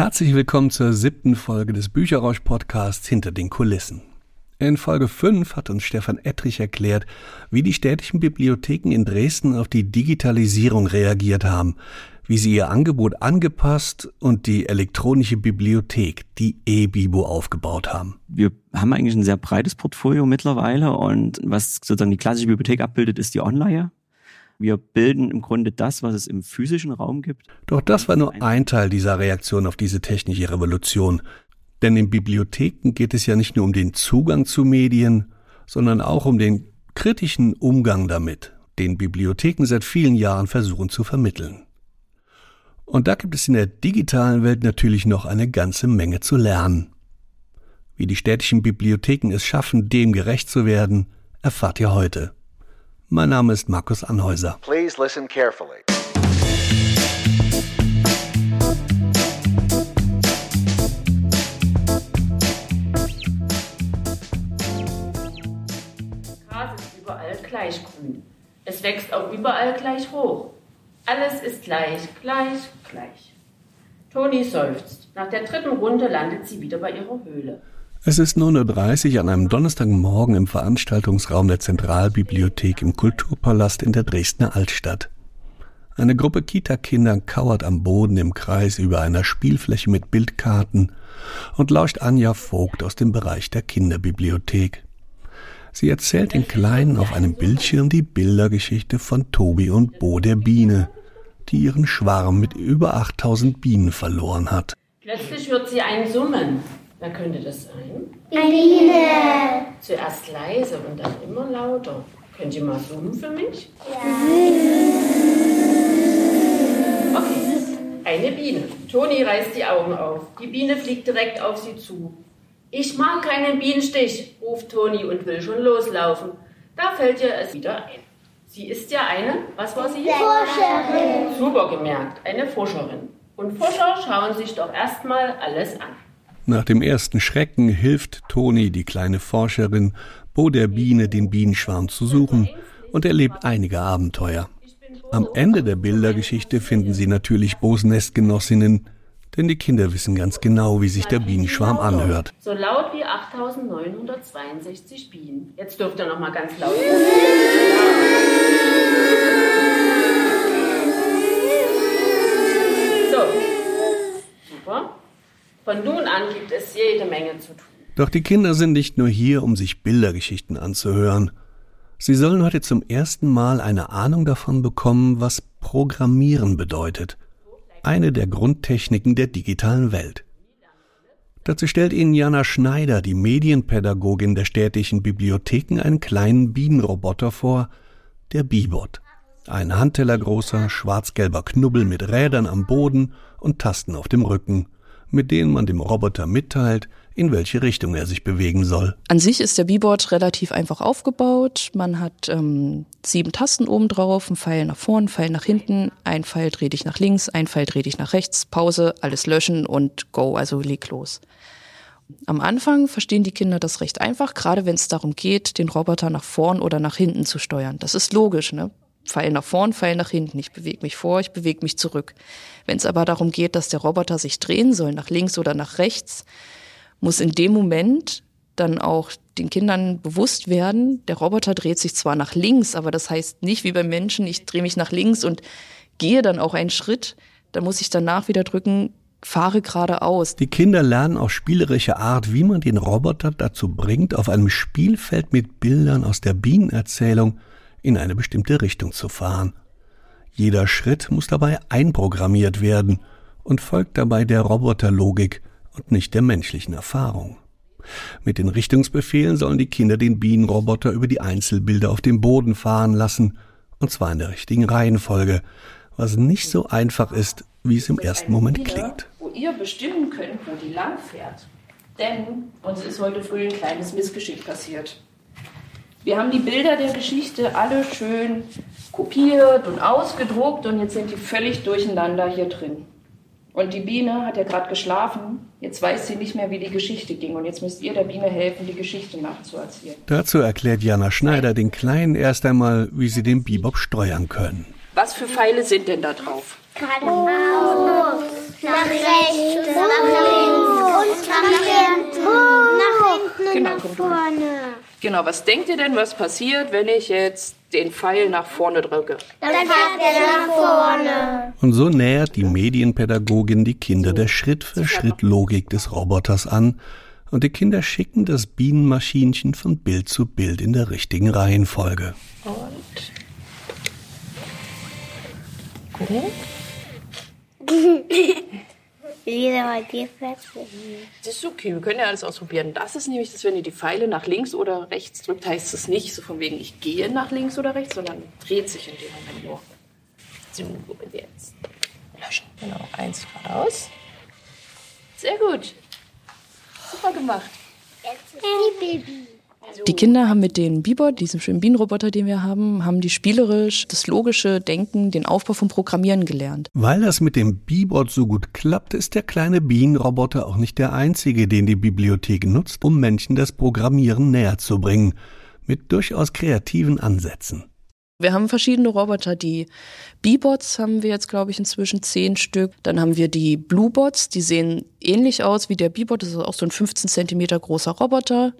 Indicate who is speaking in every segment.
Speaker 1: Herzlich willkommen zur siebten Folge des Bücherrausch-Podcasts Hinter den Kulissen. In Folge 5 hat uns Stefan Ettrich erklärt, wie die städtischen Bibliotheken in Dresden auf die Digitalisierung reagiert haben, wie sie ihr Angebot angepasst und die elektronische Bibliothek, die e-Bibo, aufgebaut haben.
Speaker 2: Wir haben eigentlich ein sehr breites Portfolio mittlerweile und was sozusagen die klassische Bibliothek abbildet, ist die Online. Wir bilden im Grunde das, was es im physischen Raum gibt.
Speaker 1: Doch das war nur ein Teil dieser Reaktion auf diese technische Revolution. Denn in Bibliotheken geht es ja nicht nur um den Zugang zu Medien, sondern auch um den kritischen Umgang damit, den Bibliotheken seit vielen Jahren versuchen zu vermitteln. Und da gibt es in der digitalen Welt natürlich noch eine ganze Menge zu lernen. Wie die städtischen Bibliotheken es schaffen, dem gerecht zu werden, erfahrt ihr heute. Mein Name ist Markus Anhäuser. Please listen carefully.
Speaker 3: Gras ist überall gleich grün. Es wächst auch überall gleich hoch. Alles ist gleich, gleich, gleich. Toni seufzt. Nach der dritten Runde landet sie wieder bei ihrer Höhle.
Speaker 1: Es ist 9.30 Uhr an einem Donnerstagmorgen im Veranstaltungsraum der Zentralbibliothek im Kulturpalast in der Dresdner Altstadt. Eine Gruppe Kita-Kinder kauert am Boden im Kreis über einer Spielfläche mit Bildkarten und lauscht Anja Vogt aus dem Bereich der Kinderbibliothek. Sie erzählt den Kleinen auf einem Bildschirm die Bildergeschichte von Tobi und Bo der Biene, die ihren Schwarm mit über 8000 Bienen verloren hat.
Speaker 3: Plötzlich hört sie ein Summen. Wer könnte das sein?
Speaker 4: Eine Biene.
Speaker 3: Zuerst leise und dann immer lauter. Könnt ihr mal summen für mich?
Speaker 4: Ja.
Speaker 3: Okay, eine Biene. Toni reißt die Augen auf. Die Biene fliegt direkt auf sie zu. Ich mag keinen Bienenstich, ruft Toni und will schon loslaufen. Da fällt ihr es wieder ein. Sie ist ja eine, was war sie?
Speaker 4: Forscherin.
Speaker 3: Super gemerkt, eine Forscherin. Und Forscher schauen sich doch erstmal alles an.
Speaker 1: Nach dem ersten Schrecken hilft Toni, die kleine Forscherin, Bo der Biene den Bienenschwarm zu suchen und erlebt einige Abenteuer. Am Ende der Bildergeschichte finden sie natürlich Bos Nestgenossinnen, denn die Kinder wissen ganz genau, wie sich der Bienenschwarm anhört.
Speaker 3: So laut wie 8962 Bienen. Jetzt dürft ihr noch mal ganz laut. So. Von nun an gibt es jede Menge zu tun.
Speaker 1: Doch die Kinder sind nicht nur hier, um sich Bildergeschichten anzuhören. Sie sollen heute zum ersten Mal eine Ahnung davon bekommen, was Programmieren bedeutet. Eine der Grundtechniken der digitalen Welt. Dazu stellt Ihnen Jana Schneider, die Medienpädagogin der städtischen Bibliotheken, einen kleinen Bienenroboter vor, der Bibot. Ein handtellergroßer, schwarz-gelber Knubbel mit Rädern am Boden und Tasten auf dem Rücken – mit denen man dem Roboter mitteilt, in welche Richtung er sich bewegen soll.
Speaker 5: An sich ist der B-Board relativ einfach aufgebaut. Man hat ähm, sieben Tasten oben drauf, ein Pfeil nach vorn, Pfeil nach hinten, ein Pfeil dreh dich nach links, ein Pfeil dreh dich nach rechts, Pause, alles löschen und go, also leg los. Am Anfang verstehen die Kinder das recht einfach, gerade wenn es darum geht, den Roboter nach vorn oder nach hinten zu steuern. Das ist logisch, ne? Pfeil nach vorn, Pfeil nach hinten. Ich bewege mich vor, ich bewege mich zurück. Wenn es aber darum geht, dass der Roboter sich drehen soll, nach links oder nach rechts, muss in dem Moment dann auch den Kindern bewusst werden, der Roboter dreht sich zwar nach links, aber das heißt nicht wie beim Menschen, ich drehe mich nach links und gehe dann auch einen Schritt, dann muss ich danach wieder drücken, fahre geradeaus.
Speaker 1: Die Kinder lernen auf spielerische Art, wie man den Roboter dazu bringt, auf einem Spielfeld mit Bildern aus der Bienenerzählung in eine bestimmte Richtung zu fahren. Jeder Schritt muss dabei einprogrammiert werden und folgt dabei der Roboterlogik und nicht der menschlichen Erfahrung. Mit den Richtungsbefehlen sollen die Kinder den Bienenroboter über die Einzelbilder auf dem Boden fahren lassen, und zwar in der richtigen Reihenfolge, was nicht so einfach ist, wie es im ersten Moment klingt.
Speaker 3: Wo ihr bestimmen könnt, wo die lang fährt. Denn uns ist heute früh ein kleines Missgeschick passiert. Wir haben die Bilder der Geschichte alle schön kopiert und ausgedruckt und jetzt sind die völlig durcheinander hier drin. Und die Biene hat ja gerade geschlafen. Jetzt weiß sie nicht mehr, wie die Geschichte ging. Und jetzt müsst ihr der Biene helfen, die Geschichte nachzuerzählen.
Speaker 1: Dazu erklärt Jana Schneider den Kleinen erst einmal, wie sie den Bebop steuern können.
Speaker 3: Was für Pfeile sind denn da drauf?
Speaker 4: Geradeaus, nach rechts, nach links, und nach hinten, nach hinten und genau, nach vorne.
Speaker 3: Genau, was denkt ihr denn, was passiert, wenn ich jetzt den Pfeil nach vorne drücke?
Speaker 4: Dann fährt er nach vorne.
Speaker 1: Und so nähert die Medienpädagogin die Kinder der Schritt-für-Schritt-Logik des Roboters an und die Kinder schicken das Bienenmaschinchen von Bild zu Bild in der richtigen Reihenfolge.
Speaker 3: Und. Gucken.
Speaker 4: Lisa, bei dir fährt
Speaker 3: Das ist okay, wir können ja alles ausprobieren. Das ist nämlich, dass wenn ihr die Pfeile nach links oder rechts drückt, heißt es nicht so von wegen, ich gehe nach links oder rechts, sondern dreht sich in dem Moment nur. So, jetzt löschen. Genau, eins geradeaus. Sehr gut. Super gemacht.
Speaker 4: die Baby.
Speaker 5: Die Kinder haben mit den Bebot, diesem schönen Bienenroboter, den wir haben, haben die spielerisch das logische Denken, den Aufbau von Programmieren gelernt.
Speaker 1: Weil das mit dem Bebot so gut klappt, ist der kleine Bienenroboter auch nicht der einzige, den die Bibliothek nutzt, um Menschen das Programmieren näher zu bringen, mit durchaus kreativen Ansätzen.
Speaker 5: Wir haben verschiedene Roboter. Die B-Bots haben wir jetzt, glaube ich, inzwischen zehn Stück. Dann haben wir die Blue-Bots, die sehen ähnlich aus wie der B-Bot. Das ist auch so ein 15 Zentimeter großer Roboter.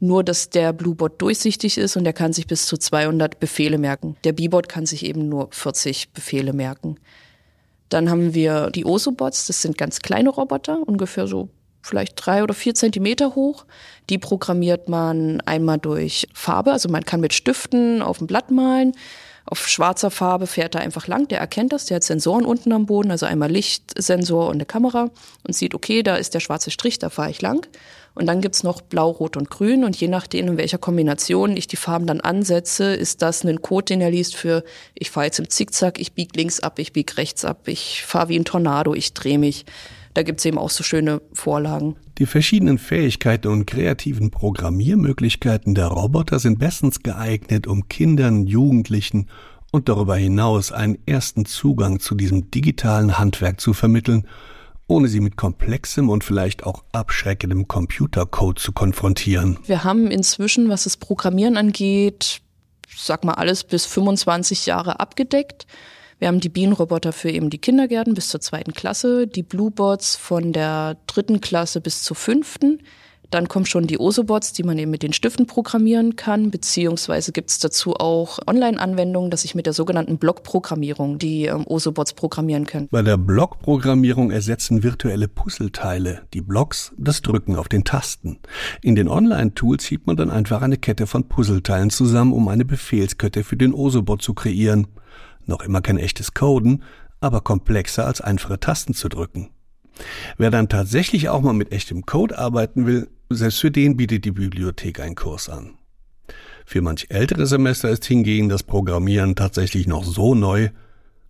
Speaker 5: Nur, dass der Bluebot durchsichtig ist und der kann sich bis zu 200 Befehle merken. Der B-Bot kann sich eben nur 40 Befehle merken. Dann haben wir die Oso-Bots, das sind ganz kleine Roboter, ungefähr so vielleicht drei oder vier Zentimeter hoch. Die programmiert man einmal durch Farbe, also man kann mit Stiften auf dem Blatt malen. Auf schwarzer Farbe fährt er einfach lang, der erkennt das, der hat Sensoren unten am Boden, also einmal Lichtsensor und eine Kamera und sieht, okay, da ist der schwarze Strich, da fahre ich lang. Und dann gibt's noch Blau, Rot und Grün. Und je nachdem, in welcher Kombination ich die Farben dann ansetze, ist das ein Code, den er liest für, ich fahre jetzt im Zickzack, ich bieg links ab, ich bieg rechts ab, ich fahre wie ein Tornado, ich drehe mich. Da gibt's eben auch so schöne Vorlagen.
Speaker 1: Die verschiedenen Fähigkeiten und kreativen Programmiermöglichkeiten der Roboter sind bestens geeignet, um Kindern, Jugendlichen und darüber hinaus einen ersten Zugang zu diesem digitalen Handwerk zu vermitteln ohne sie mit komplexem und vielleicht auch abschreckendem Computercode zu konfrontieren.
Speaker 5: Wir haben inzwischen, was das Programmieren angeht, sag mal alles bis 25 Jahre abgedeckt. Wir haben die Bienenroboter für eben die Kindergärten bis zur zweiten Klasse, die Bluebots von der dritten Klasse bis zur fünften. Dann kommen schon die Osobots, die man eben mit den Stiften programmieren kann, beziehungsweise gibt es dazu auch Online-Anwendungen, dass ich mit der sogenannten Blockprogrammierung die ähm, Osobots programmieren kann.
Speaker 1: Bei der Blockprogrammierung ersetzen virtuelle Puzzleteile die Blocks das Drücken auf den Tasten. In den Online-Tools zieht man dann einfach eine Kette von Puzzleteilen zusammen, um eine Befehlskette für den Osobot zu kreieren. Noch immer kein echtes Coden, aber komplexer als einfache Tasten zu drücken. Wer dann tatsächlich auch mal mit echtem Code arbeiten will, selbst für den bietet die Bibliothek einen Kurs an. Für manch ältere Semester ist hingegen das Programmieren tatsächlich noch so neu,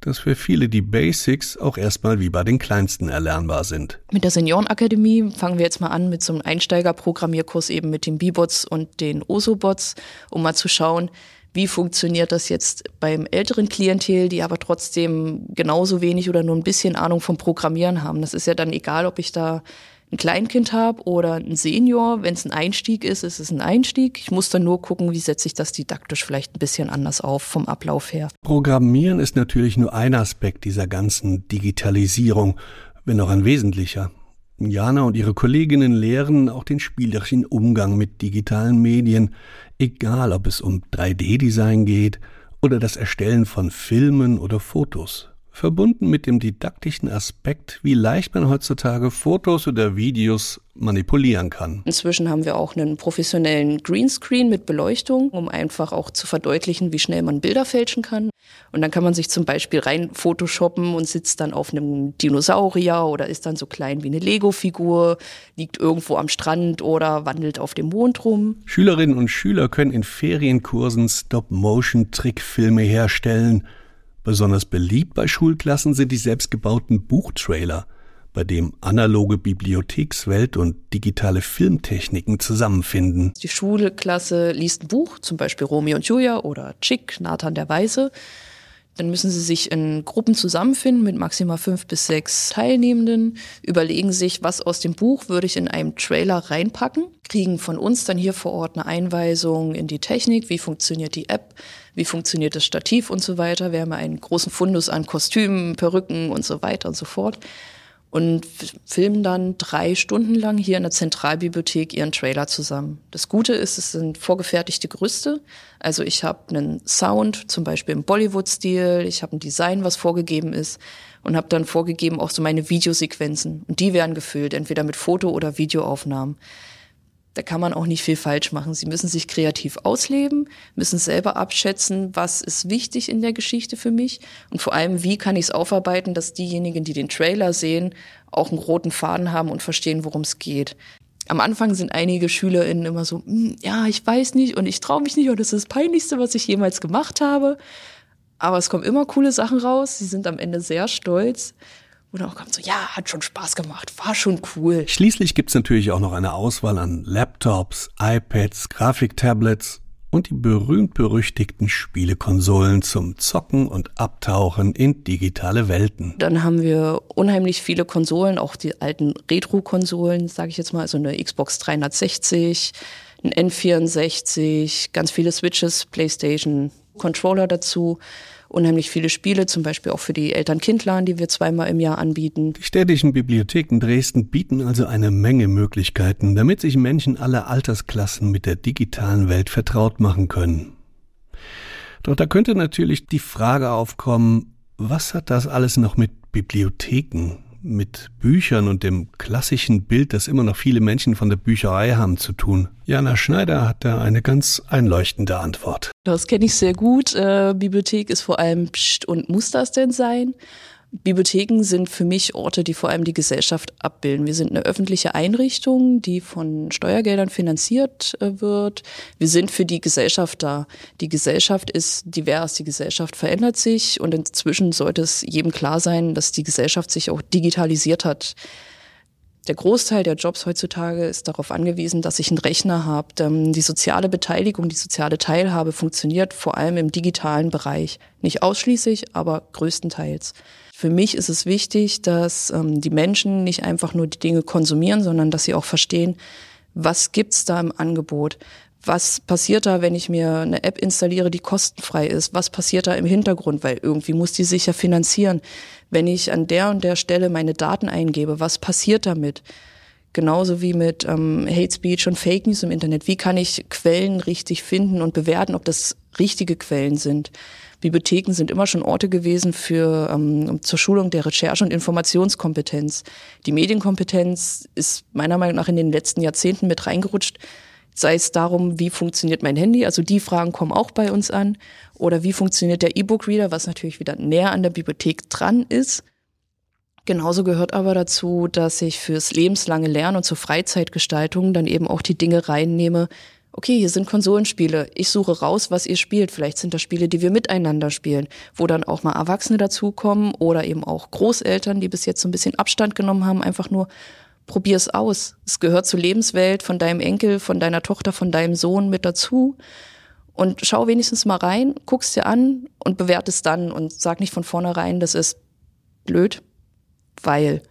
Speaker 1: dass für viele die Basics auch erstmal wie bei den Kleinsten erlernbar sind.
Speaker 5: Mit der Seniorenakademie fangen wir jetzt mal an mit so einem Einsteigerprogrammierkurs eben mit den B-Bots und den Oso-Bots, um mal zu schauen, wie funktioniert das jetzt beim älteren Klientel, die aber trotzdem genauso wenig oder nur ein bisschen Ahnung vom Programmieren haben. Das ist ja dann egal, ob ich da ein Kleinkind habe oder ein Senior, wenn es ein Einstieg ist, ist es ein Einstieg. Ich muss dann nur gucken, wie setze ich das didaktisch vielleicht ein bisschen anders auf vom Ablauf her.
Speaker 1: Programmieren ist natürlich nur ein Aspekt dieser ganzen Digitalisierung, wenn auch ein wesentlicher. Jana und ihre Kolleginnen lehren auch den spielerischen Umgang mit digitalen Medien, egal ob es um 3D-Design geht oder das Erstellen von Filmen oder Fotos verbunden mit dem didaktischen Aspekt, wie leicht man heutzutage Fotos oder Videos manipulieren kann.
Speaker 5: Inzwischen haben wir auch einen professionellen Greenscreen mit Beleuchtung, um einfach auch zu verdeutlichen, wie schnell man Bilder fälschen kann. Und dann kann man sich zum Beispiel rein photoshoppen und sitzt dann auf einem Dinosaurier oder ist dann so klein wie eine Lego-Figur, liegt irgendwo am Strand oder wandelt auf dem Mond rum.
Speaker 1: Schülerinnen und Schüler können in Ferienkursen Stop-Motion-Trickfilme herstellen Besonders beliebt bei Schulklassen sind die selbstgebauten Buchtrailer, bei dem analoge Bibliothekswelt und digitale Filmtechniken zusammenfinden.
Speaker 5: Die Schulklasse liest ein Buch, zum Beispiel Romeo und Julia oder Chick, Nathan der Weise. Dann müssen sie sich in Gruppen zusammenfinden mit maximal fünf bis sechs Teilnehmenden, überlegen sich, was aus dem Buch würde ich in einem Trailer reinpacken, kriegen von uns dann hier vor Ort eine Einweisung in die Technik, wie funktioniert die App, wie funktioniert das Stativ und so weiter. Wir haben einen großen Fundus an Kostümen, Perücken und so weiter und so fort. und filmen dann drei Stunden lang hier in der Zentralbibliothek ihren Trailer zusammen. Das Gute ist, es sind vorgefertigte Gerüste. Also ich habe einen Sound, zum Beispiel im Bollywood-Stil, ich habe ein Design, was vorgegeben ist und habe dann vorgegeben auch so meine Videosequenzen. Und die werden gefüllt, entweder mit Foto- oder Videoaufnahmen da kann man auch nicht viel falsch machen. Sie müssen sich kreativ ausleben, müssen selber abschätzen, was ist wichtig in der Geschichte für mich und vor allem, wie kann ich es aufarbeiten, dass diejenigen, die den Trailer sehen, auch einen roten Faden haben und verstehen, worum es geht. Am Anfang sind einige SchülerInnen immer so, hm, ja, ich weiß nicht und ich traue mich nicht und das ist das Peinlichste, was ich jemals gemacht habe. Aber es kommen immer coole Sachen raus. Sie sind am Ende sehr stolz. Oder auch kommt so, ja, hat schon Spaß gemacht, war schon cool.
Speaker 1: Schließlich gibt's natürlich auch noch eine Auswahl an Laptops, iPads, Grafiktablets und die berühmt-berüchtigten Spielekonsolen zum Zocken und Abtauchen in digitale Welten.
Speaker 5: Dann haben wir unheimlich viele Konsolen, auch die alten Retro-Konsolen, sage ich jetzt mal, also eine Xbox 360, ein N64, ganz viele Switches, PlayStation, Controller dazu unheimlich viele Spiele, zum Beispiel auch für die Eltern-Kind-Laden, die wir zweimal im Jahr anbieten.
Speaker 1: Die städtischen Bibliotheken Dresden bieten also eine Menge Möglichkeiten, damit sich Menschen aller Altersklassen mit der digitalen Welt vertraut machen können. Doch da könnte natürlich die Frage aufkommen, was hat das alles noch mit Bibliotheken, mit Büchern und dem klassischen Bild, das immer noch viele Menschen von der Bücherei haben, zu tun? Jana Schneider hat da eine ganz einleuchtende Antwort.
Speaker 5: Das kenne ich sehr gut. Äh, Bibliothek ist vor allem Psst und muss das denn sein? Bibliotheken sind für mich Orte, die vor allem die Gesellschaft abbilden. Wir sind eine öffentliche Einrichtung, die von Steuergeldern finanziert äh, wird. Wir sind für die Gesellschaft da. Die Gesellschaft ist divers, die Gesellschaft verändert sich und inzwischen sollte es jedem klar sein, dass die Gesellschaft sich auch digitalisiert hat. Der Großteil der Jobs heutzutage ist darauf angewiesen, dass ich einen Rechner habe. Ähm, die soziale Beteiligung, die soziale Teilhabe funktioniert vor allem im digitalen Bereich. Nicht ausschließlich, aber größtenteils. Für mich ist es wichtig, dass ähm, die Menschen nicht einfach nur die Dinge konsumieren, sondern dass sie auch verstehen, was gibt's da im Angebot? Was passiert da, wenn ich mir eine App installiere, die kostenfrei ist? Was passiert da im Hintergrund? Weil irgendwie muss die sich ja finanzieren. Wenn ich an der und der Stelle meine Daten eingebe, was passiert damit? Genauso wie mit ähm, Hate Speech und Fake News im Internet. Wie kann ich Quellen richtig finden und bewerten, ob das richtige Quellen sind? Bibliotheken sind immer schon Orte gewesen für ähm, zur Schulung der Recherche- und Informationskompetenz. Die Medienkompetenz ist meiner Meinung nach in den letzten Jahrzehnten mit reingerutscht. Sei es darum, wie funktioniert mein Handy, also die Fragen kommen auch bei uns an, oder wie funktioniert der E-Book-Reader, was natürlich wieder näher an der Bibliothek dran ist. Genauso gehört aber dazu, dass ich fürs lebenslange Lernen und zur Freizeitgestaltung dann eben auch die Dinge reinnehme, okay, hier sind Konsolenspiele, ich suche raus, was ihr spielt. Vielleicht sind das Spiele, die wir miteinander spielen, wo dann auch mal Erwachsene dazukommen oder eben auch Großeltern, die bis jetzt so ein bisschen Abstand genommen haben, einfach nur probier es aus. Es gehört zur Lebenswelt von deinem Enkel, von deiner Tochter, von deinem Sohn mit dazu. Und schau wenigstens mal rein, guck's dir an und bewerte es dann und sag nicht von vornherein, das ist blöd, weil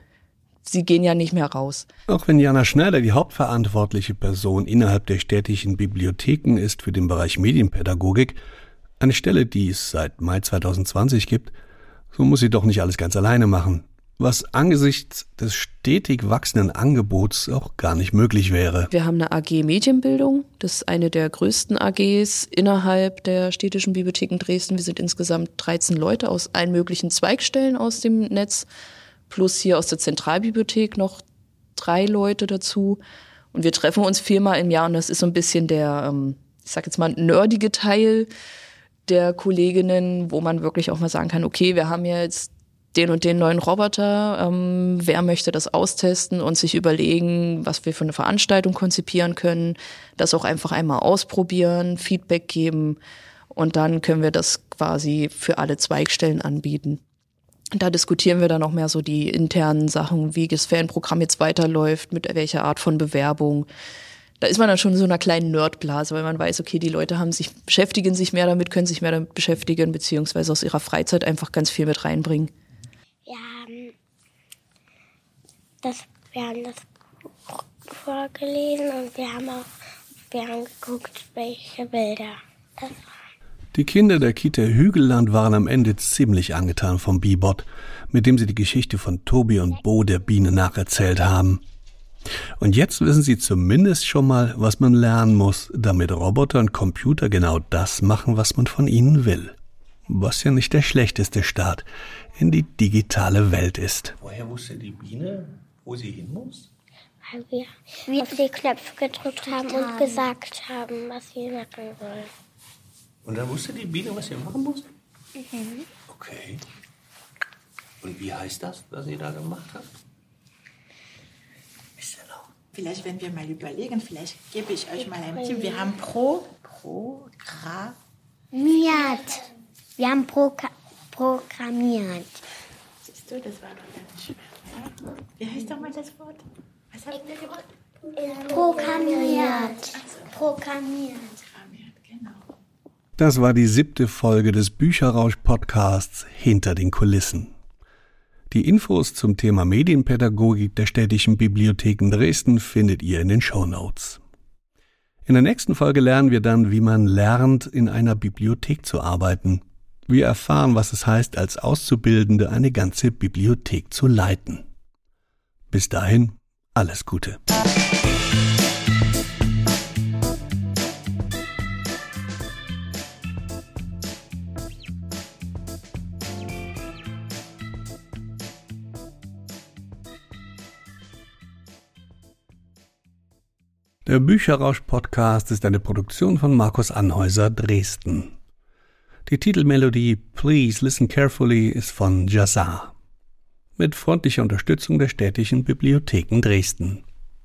Speaker 5: sie gehen ja nicht mehr raus.
Speaker 1: Auch wenn Jana Schneider die hauptverantwortliche Person innerhalb der städtischen Bibliotheken ist für den Bereich Medienpädagogik, eine Stelle, die es seit Mai 2020 gibt, so muss sie doch nicht alles ganz alleine machen, was angesichts des stetig wachsenden Angebots auch gar nicht möglich wäre.
Speaker 5: Wir haben eine AG Medienbildung, das ist eine der größten AGs innerhalb der städtischen Bibliotheken Dresden. Wir sind insgesamt 13 Leute aus allen möglichen Zweigstellen aus dem Netz plus hier aus der Zentralbibliothek noch drei Leute dazu. Und wir treffen uns viermal im Jahr und das ist so ein bisschen der, ähm, ich sag jetzt mal, nerdige Teil der Kolleginnen, wo man wirklich auch mal sagen kann, okay, wir haben jetzt den und den neuen Roboter, ähm, wer möchte das austesten und sich überlegen, was wir für eine Veranstaltung konzipieren können, das auch einfach einmal ausprobieren, Feedback geben und dann können wir das quasi für alle Zweigstellen anbieten. Da diskutieren wir dann noch mehr so die internen Sachen, wie das Fanprogramm jetzt weiterläuft, mit welcher Art von Bewerbung. Da ist man dann schon in so einer kleinen Nerdblase, weil man weiß, okay, die Leute haben sich, beschäftigen sich mehr damit, können sich mehr damit beschäftigen, beziehungsweise aus ihrer Freizeit einfach ganz viel mit reinbringen.
Speaker 4: Haben das, wir haben das Buch vorgelesen und wir haben auch, wir haben geguckt, welche Bilder das waren.
Speaker 1: Die Kinder der Kita Hügelland waren am Ende ziemlich angetan vom Bibot, mit dem sie die Geschichte von Tobi und Bo der Biene nacherzählt haben. Und jetzt wissen sie zumindest schon mal, was man lernen muss, damit Roboter und Computer genau das machen, was man von ihnen will. Was ja nicht der schlechteste Start in die digitale Welt ist.
Speaker 6: Woher wusste die Biene, wo sie hin muss?
Speaker 4: Weil wir auf die Knöpfe gedrückt haben und gesagt haben, was sie machen soll.
Speaker 6: Und dann wusste die Biene, was sie machen muss? Okay. Und wie heißt das, was sie da gemacht noch?
Speaker 7: Vielleicht, wenn wir mal überlegen, vielleicht gebe ich euch mal ein Tipp. Wir haben Pro, Progra,
Speaker 4: Miat. Wir haben proka- programmiert.
Speaker 7: siehst du, das war doch ganz schwer. Ja? Wie heißt doch mal das Wort? Was habt ihr gemacht?
Speaker 4: Programmiert. Programmiert.
Speaker 7: Programmiert, genau.
Speaker 1: Das war die siebte Folge des Bücherrausch-Podcasts Hinter den Kulissen. Die Infos zum Thema Medienpädagogik der städtischen Bibliotheken Dresden findet ihr in den Shownotes. In der nächsten Folge lernen wir dann, wie man lernt, in einer Bibliothek zu arbeiten. Wir erfahren, was es heißt, als Auszubildende eine ganze Bibliothek zu leiten. Bis dahin, alles Gute. Der Bücherrausch-Podcast ist eine Produktion von Markus Anhäuser Dresden. Die Titelmelodie Please Listen Carefully ist von Jazzar. Mit freundlicher Unterstützung der städtischen Bibliotheken Dresden.